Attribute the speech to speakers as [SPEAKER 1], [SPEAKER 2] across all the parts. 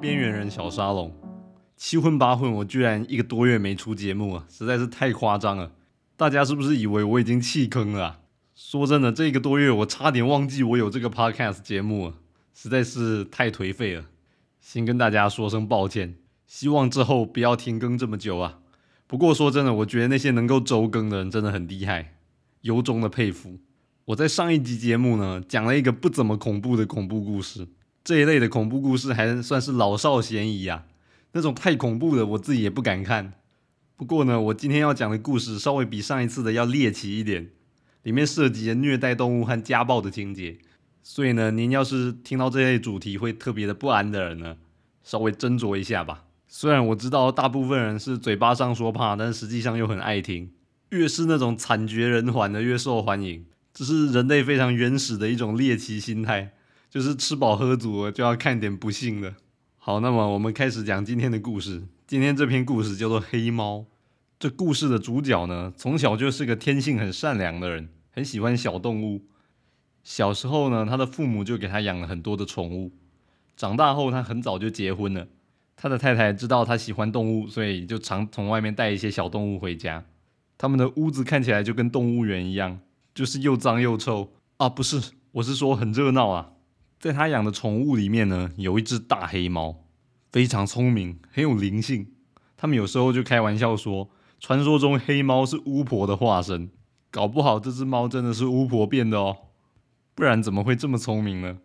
[SPEAKER 1] 边缘人小沙龙。七荤八荤，我居然一个多月没出节目啊，实在是太夸张了。大家是不是以为我已经弃坑了？说真的，这个多月我差点忘记我有这个 podcast 节目了，实在是太颓废了。先跟大家说声抱歉，希望之后不要停更这么久啊。不过说真的，我觉得那些能够周更的人真的很厉害，由衷的佩服。我在上一集节目呢讲了一个不怎么恐怖的恐怖故事，这一类的恐怖故事还算是老少咸宜啊。那种太恐怖的，我自己也不敢看。不过呢，我今天要讲的故事稍微比上一次的要猎奇一点，里面涉及了虐待动物和家暴的情节，所以呢，您要是听到这类主题会特别的不安的人呢，稍微斟酌一下吧。虽然我知道大部分人是嘴巴上说怕，但实际上又很爱听，越是那种惨绝人寰的越受欢迎，这是人类非常原始的一种猎奇心态，就是吃饱喝足了就要看点不幸的。好，那么我们开始讲今天的故事。今天这篇故事叫做《黑猫》。这故事的主角呢，从小就是个天性很善良的人，很喜欢小动物。小时候呢，他的父母就给他养了很多的宠物。长大后，他很早就结婚了。他的太太知道他喜欢动物，所以就常从外面带一些小动物回家。他们的屋子看起来就跟动物园一样，就是又脏又臭啊！不是，我是说很热闹啊。在他养的宠物里面呢，有一只大黑猫，非常聪明，很有灵性。他们有时候就开玩笑说，传说中黑猫是巫婆的化身，搞不好这只猫真的是巫婆变的哦，不然怎么会这么聪明呢？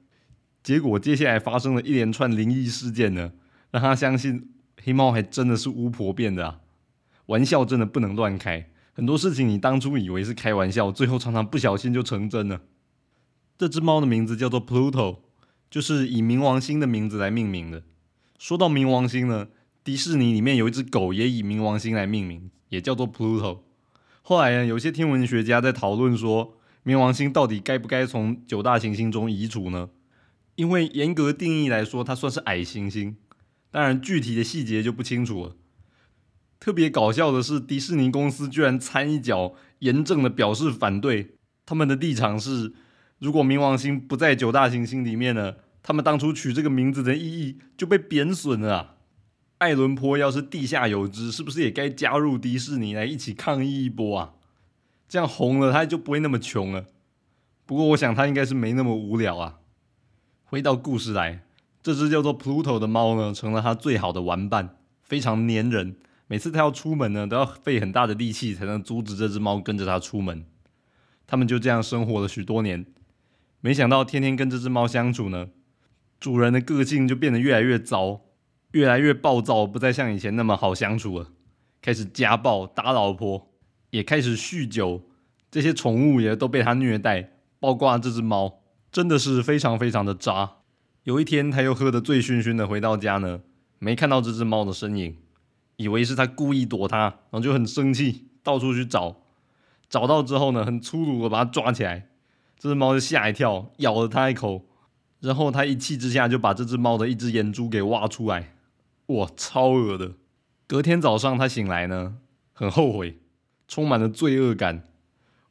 [SPEAKER 1] 结果接下来发生了一连串灵异事件呢，让他相信黑猫还真的是巫婆变的啊！玩笑真的不能乱开，很多事情你当初以为是开玩笑，最后常常不小心就成真了。这只猫的名字叫做 Pluto。就是以冥王星的名字来命名的。说到冥王星呢，迪士尼里面有一只狗也以冥王星来命名，也叫做 Pluto。后来呢，有些天文学家在讨论说，冥王星到底该不该从九大行星中移除呢？因为严格定义来说，它算是矮行星。当然，具体的细节就不清楚了。特别搞笑的是，迪士尼公司居然掺一脚，严正的表示反对。他们的立场是。如果冥王星不在九大行星里面呢？他们当初取这个名字的意义就被贬损了。爱伦坡要是地下有知，是不是也该加入迪士尼来一起抗议一波啊？这样红了，他就不会那么穷了。不过我想他应该是没那么无聊啊。回到故事来，这只叫做 Pluto 的猫呢，成了他最好的玩伴，非常粘人。每次他要出门呢，都要费很大的力气才能阻止这只猫跟着他出门。他们就这样生活了许多年。没想到天天跟这只猫相处呢，主人的个性就变得越来越糟，越来越暴躁，不再像以前那么好相处了。开始家暴、打老婆，也开始酗酒，这些宠物也都被他虐待，包括这只猫，真的是非常非常的渣。有一天，他又喝得醉醺醺的回到家呢，没看到这只猫的身影，以为是他故意躲他，然后就很生气，到处去找，找到之后呢，很粗鲁的把它抓起来。这只猫就吓一跳，咬了它一口，然后他一气之下就把这只猫的一只眼珠给挖出来，哇，超恶的！隔天早上他醒来呢，很后悔，充满了罪恶感。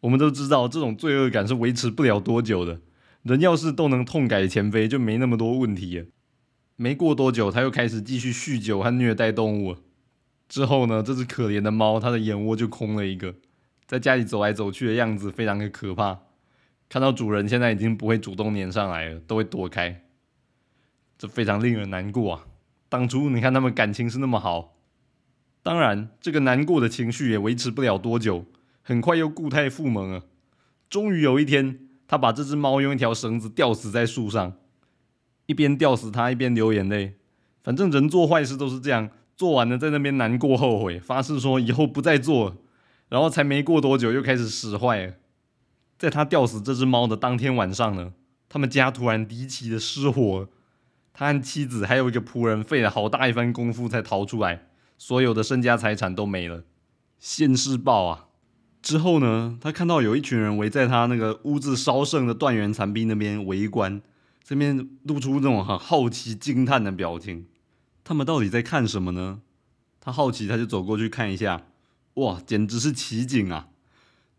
[SPEAKER 1] 我们都知道，这种罪恶感是维持不了多久的。人要是都能痛改前非，就没那么多问题了。没过多久，他又开始继续酗酒和虐待动物。之后呢，这只可怜的猫，它的眼窝就空了一个，在家里走来走去的样子非常的可怕。看到主人现在已经不会主动粘上来了，都会躲开，这非常令人难过啊！当初你看他们感情是那么好，当然这个难过的情绪也维持不了多久，很快又固态复萌了。终于有一天，他把这只猫用一条绳子吊死在树上，一边吊死它，一边流眼泪。反正人做坏事都是这样，做完了在那边难过后悔，发誓说以后不再做，然后才没过多久又开始使坏了。在他吊死这只猫的当天晚上呢，他们家突然离奇的失火，他和妻子还有一个仆人费了好大一番功夫才逃出来，所有的身家财产都没了。现世报啊！之后呢，他看到有一群人围在他那个屋子烧剩的断垣残壁那边围观，这边露出那种很好奇惊叹的表情。他们到底在看什么呢？他好奇，他就走过去看一下，哇，简直是奇景啊！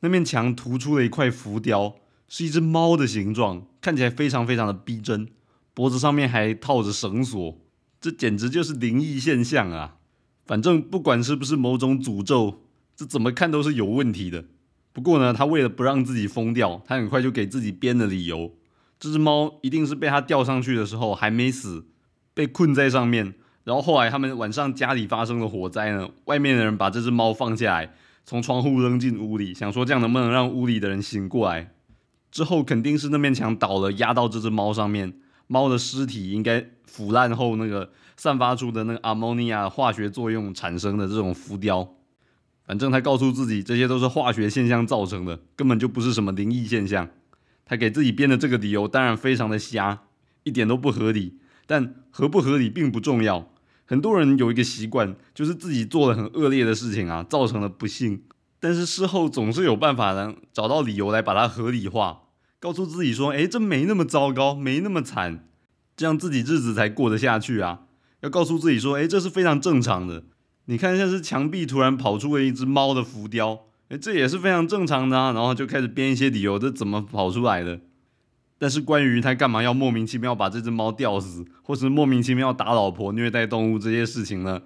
[SPEAKER 1] 那面墙突出了一块浮雕，是一只猫的形状，看起来非常非常的逼真，脖子上面还套着绳索，这简直就是灵异现象啊！反正不管是不是某种诅咒，这怎么看都是有问题的。不过呢，他为了不让自己疯掉，他很快就给自己编了理由：这只猫一定是被他吊上去的时候还没死，被困在上面。然后后来他们晚上家里发生了火灾呢，外面的人把这只猫放下来，从窗户扔进屋里，想说这样能不能让屋里的人醒过来？之后肯定是那面墙倒了，压到这只猫上面，猫的尸体应该腐烂后那个散发出的那个阿莫尼亚化学作用产生的这种浮雕。反正他告诉自己这些都是化学现象造成的，根本就不是什么灵异现象。他给自己编的这个理由当然非常的瞎，一点都不合理。但合不合理并不重要。很多人有一个习惯，就是自己做了很恶劣的事情啊，造成了不幸，但是事后总是有办法能找到理由来把它合理化，告诉自己说：“哎，这没那么糟糕，没那么惨，这样自己日子才过得下去啊。”要告诉自己说：“哎，这是非常正常的。你看，像是墙壁突然跑出了一只猫的浮雕，哎，这也是非常正常的啊。”然后就开始编一些理由，这怎么跑出来的？但是关于他干嘛要莫名其妙把这只猫吊死，或是莫名其妙打老婆、虐待动物这些事情呢？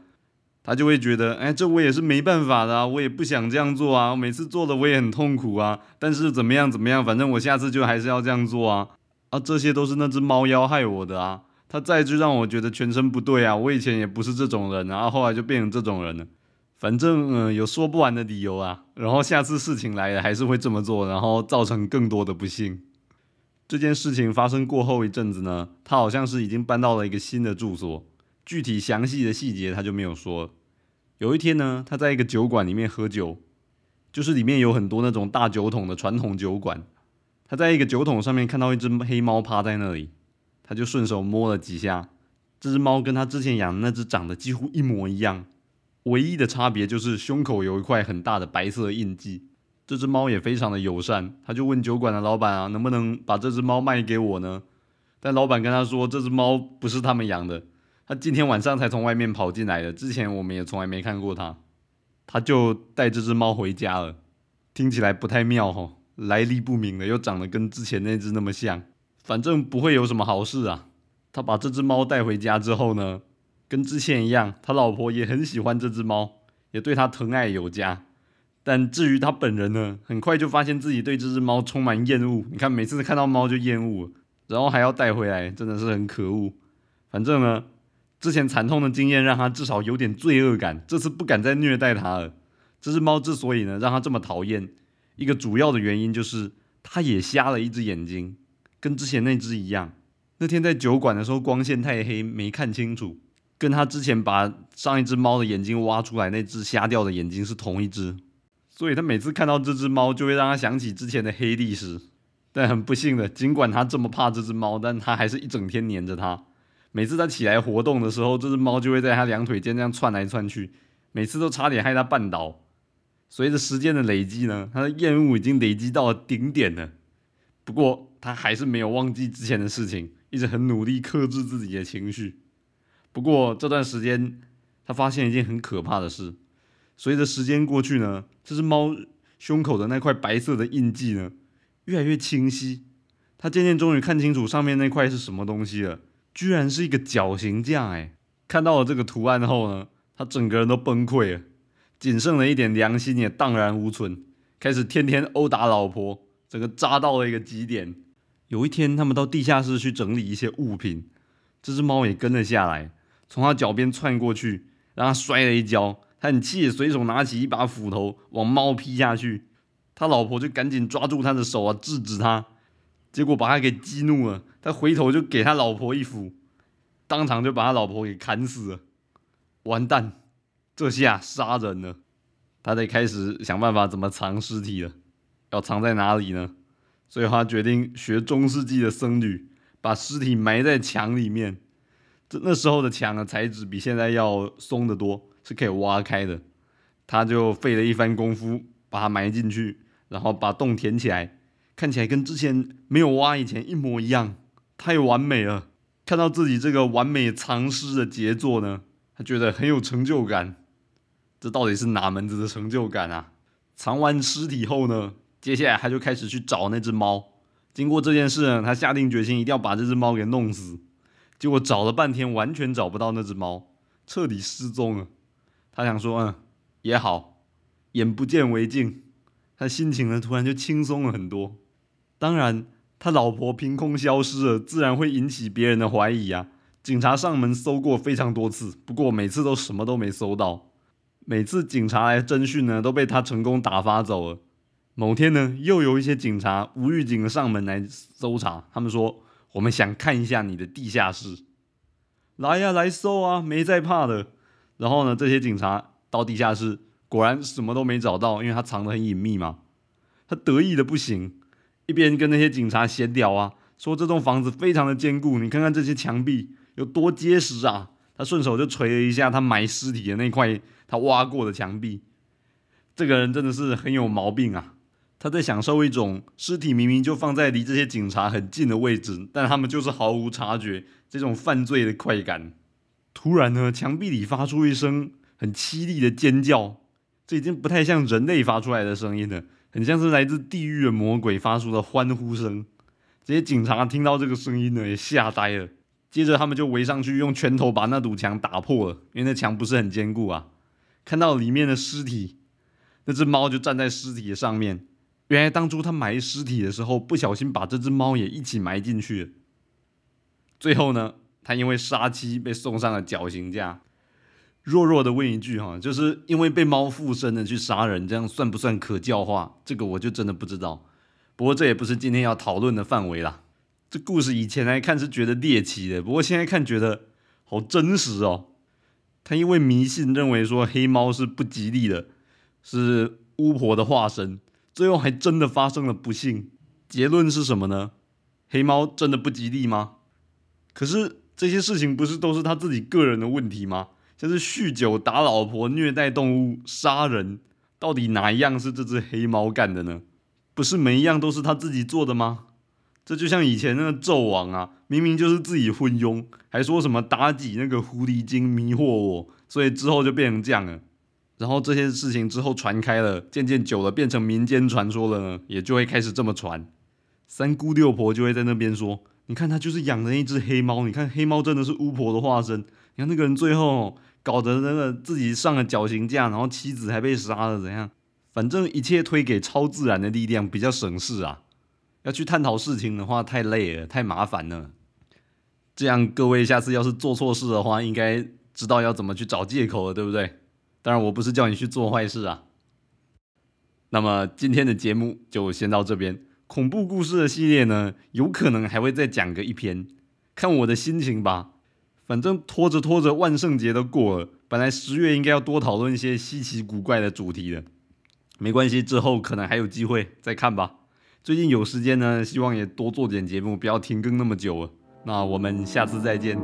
[SPEAKER 1] 他就会觉得，哎，这我也是没办法的啊，我也不想这样做啊，每次做的我也很痛苦啊。但是怎么样怎么样，反正我下次就还是要这样做啊。啊，这些都是那只猫妖害我的啊。他再就让我觉得全身不对啊。我以前也不是这种人，然后后来就变成这种人了。反正嗯，有说不完的理由啊。然后下次事情来了，还是会这么做，然后造成更多的不幸。这件事情发生过后一阵子呢，他好像是已经搬到了一个新的住所，具体详细的细节他就没有说。有一天呢，他在一个酒馆里面喝酒，就是里面有很多那种大酒桶的传统酒馆。他在一个酒桶上面看到一只黑猫趴在那里，他就顺手摸了几下，这只猫跟他之前养的那只长得几乎一模一样，唯一的差别就是胸口有一块很大的白色印记。这只猫也非常的友善，他就问酒馆的老板啊，能不能把这只猫卖给我呢？但老板跟他说，这只猫不是他们养的，他今天晚上才从外面跑进来的，之前我们也从来没看过它。他就带这只猫回家了，听起来不太妙哦，来历不明的，又长得跟之前那只那么像，反正不会有什么好事啊。他把这只猫带回家之后呢，跟之前一样，他老婆也很喜欢这只猫，也对它疼爱有加。但至于他本人呢，很快就发现自己对这只猫充满厌恶。你看，每次看到猫就厌恶，然后还要带回来，真的是很可恶。反正呢，之前惨痛的经验让他至少有点罪恶感，这次不敢再虐待它了。这只猫之所以呢让他这么讨厌，一个主要的原因就是它也瞎了一只眼睛，跟之前那只一样。那天在酒馆的时候，光线太黑没看清楚，跟他之前把上一只猫的眼睛挖出来那只瞎掉的眼睛是同一只。所以他每次看到这只猫，就会让他想起之前的黑历史。但很不幸的，尽管他这么怕这只猫，但他还是一整天黏着它。每次他起来活动的时候，这只猫就会在他两腿间这样窜来窜去，每次都差点害他绊倒。随着时间的累积呢，他的厌恶已经累积到了顶点了。不过他还是没有忘记之前的事情，一直很努力克制自己的情绪。不过这段时间，他发现一件很可怕的事。随着时间过去呢，这只猫胸口的那块白色的印记呢，越来越清晰。他渐渐终于看清楚上面那块是什么东西了，居然是一个绞刑架！哎，看到了这个图案后呢，他整个人都崩溃了，仅剩的一点良心也荡然无存，开始天天殴打老婆，整个渣到了一个极点。有一天，他们到地下室去整理一些物品，这只猫也跟了下来，从他脚边窜过去，让他摔了一跤。他很气，随手拿起一把斧头往猫劈下去，他老婆就赶紧抓住他的手啊，制止他，结果把他给激怒了，他回头就给他老婆一斧，当场就把他老婆给砍死了。完蛋，这下杀人了，他得开始想办法怎么藏尸体了，要藏在哪里呢？所以他决定学中世纪的僧侣，把尸体埋在墙里面。这那时候的墙的材质比现在要松得多。是可以挖开的，他就费了一番功夫把它埋进去，然后把洞填起来，看起来跟之前没有挖以前一模一样，太完美了。看到自己这个完美藏尸的杰作呢，他觉得很有成就感。这到底是哪门子的成就感啊？藏完尸体后呢，接下来他就开始去找那只猫。经过这件事呢，他下定决心一定要把这只猫给弄死。结果找了半天，完全找不到那只猫，彻底失踪了。他想说，嗯，也好，眼不见为净。他心情呢，突然就轻松了很多。当然，他老婆凭空消失了，自然会引起别人的怀疑啊。警察上门搜过非常多次，不过每次都什么都没搜到。每次警察来侦讯呢，都被他成功打发走了。某天呢，又有一些警察无预警的上门来搜查，他们说：“我们想看一下你的地下室。”来呀，来搜啊，没在怕的。然后呢，这些警察到地下室。果然什么都没找到，因为他藏得很隐秘嘛。他得意的不行，一边跟那些警察闲聊啊，说这栋房子非常的坚固，你看看这些墙壁有多结实啊。他顺手就捶了一下他埋尸体的那块他挖过的墙壁。这个人真的是很有毛病啊！他在享受一种尸体明明就放在离这些警察很近的位置，但他们就是毫无察觉这种犯罪的快感。突然呢，墙壁里发出一声很凄厉的尖叫。这已经不太像人类发出来的声音了，很像是来自地狱的魔鬼发出的欢呼声。这些警察听到这个声音呢，也吓呆了。接着他们就围上去，用拳头把那堵墙打破了，因为那墙不是很坚固啊。看到里面的尸体，那只猫就站在尸体的上面。原来当初他埋尸体的时候，不小心把这只猫也一起埋进去了。最后呢，他因为杀妻被送上了绞刑架。弱弱的问一句哈，就是因为被猫附身的去杀人，这样算不算可教化？这个我就真的不知道。不过这也不是今天要讨论的范围啦。这故事以前来看是觉得猎奇的，不过现在看觉得好真实哦。他因为迷信认为说黑猫是不吉利的，是巫婆的化身，最后还真的发生了不幸。结论是什么呢？黑猫真的不吉利吗？可是这些事情不是都是他自己个人的问题吗？就是酗酒、打老婆、虐待动物、杀人，到底哪一样是这只黑猫干的呢？不是每一样都是他自己做的吗？这就像以前那个纣王啊，明明就是自己昏庸，还说什么妲己那个狐狸精迷惑我，所以之后就变成这样了。然后这些事情之后传开了，渐渐久了变成民间传说了呢，也就会开始这么传。三姑六婆就会在那边说：“你看他就是养的那只黑猫，你看黑猫真的是巫婆的化身。你看那个人最后。”搞得那个自己上了绞刑架，然后妻子还被杀了，怎样？反正一切推给超自然的力量比较省事啊。要去探讨事情的话，太累了，太麻烦了。这样各位下次要是做错事的话，应该知道要怎么去找借口了，对不对？当然，我不是叫你去做坏事啊。那么今天的节目就先到这边。恐怖故事的系列呢，有可能还会再讲个一篇，看我的心情吧。反正拖着拖着，万圣节都过了。本来十月应该要多讨论一些稀奇古怪的主题的，没关系，之后可能还有机会再看吧。最近有时间呢，希望也多做点节目，不要停更那么久了。那我们下次再见。